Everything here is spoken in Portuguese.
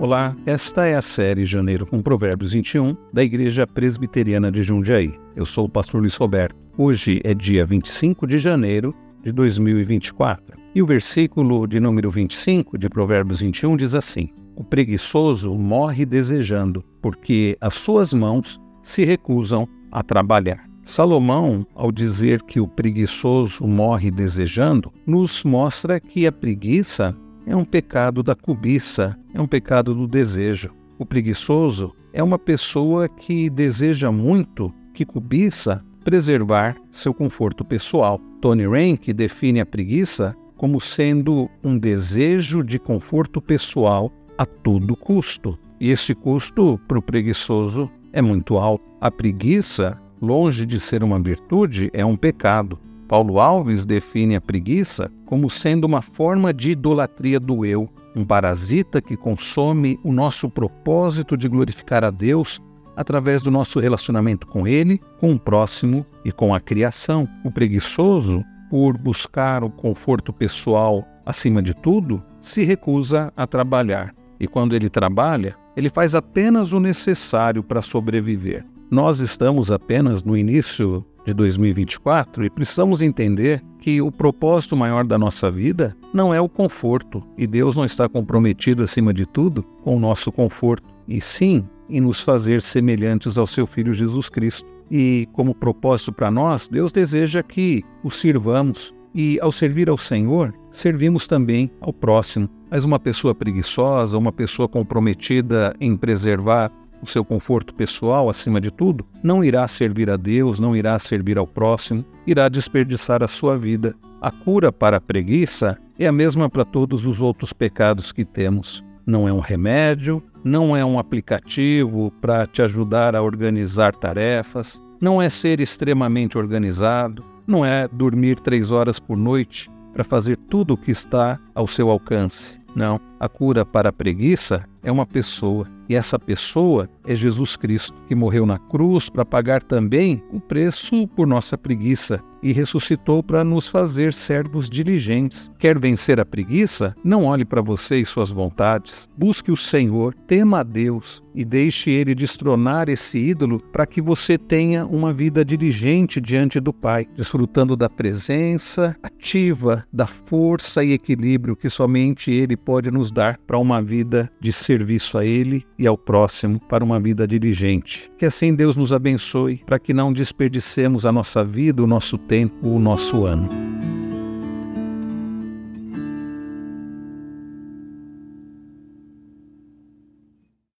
Olá, esta é a série Janeiro com Provérbios 21 da Igreja Presbiteriana de Jundiaí. Eu sou o pastor Luiz Roberto. Hoje é dia 25 de janeiro de 2024 e o versículo de número 25 de Provérbios 21 diz assim: O preguiçoso morre desejando, porque as suas mãos se recusam a trabalhar. Salomão, ao dizer que o preguiçoso morre desejando, nos mostra que a preguiça é um pecado da cobiça, é um pecado do desejo. O preguiçoso é uma pessoa que deseja muito, que cobiça preservar seu conforto pessoal. Tony Rank define a preguiça como sendo um desejo de conforto pessoal a todo custo. E esse custo para o preguiçoso é muito alto. A preguiça, longe de ser uma virtude, é um pecado. Paulo Alves define a preguiça como sendo uma forma de idolatria do eu, um parasita que consome o nosso propósito de glorificar a Deus através do nosso relacionamento com Ele, com o próximo e com a criação. O preguiçoso, por buscar o conforto pessoal acima de tudo, se recusa a trabalhar. E quando ele trabalha, ele faz apenas o necessário para sobreviver. Nós estamos apenas no início de 2024 e precisamos entender que o propósito maior da nossa vida não é o conforto e Deus não está comprometido, acima de tudo, com o nosso conforto, e sim em nos fazer semelhantes ao seu Filho Jesus Cristo. E como propósito para nós, Deus deseja que o sirvamos. E ao servir ao Senhor, servimos também ao próximo. Mas uma pessoa preguiçosa, uma pessoa comprometida em preservar o seu conforto pessoal acima de tudo, não irá servir a Deus, não irá servir ao próximo, irá desperdiçar a sua vida. A cura para a preguiça é a mesma para todos os outros pecados que temos. Não é um remédio, não é um aplicativo para te ajudar a organizar tarefas, não é ser extremamente organizado, não é dormir três horas por noite para fazer tudo o que está ao seu alcance. Não, a cura para a preguiça é uma pessoa e essa pessoa é Jesus Cristo, que morreu na cruz para pagar também o preço por nossa preguiça e ressuscitou para nos fazer servos diligentes. Quer vencer a preguiça? Não olhe para você e suas vontades. Busque o Senhor, tema a Deus e deixe ele destronar esse ídolo para que você tenha uma vida diligente diante do Pai, desfrutando da presença ativa, da força e equilíbrio que somente ele pode nos dar para uma vida de serviço a ele e ao próximo para uma vida diligente. Que assim Deus nos abençoe para que não desperdicemos a nossa vida, o nosso tempo, o nosso ano.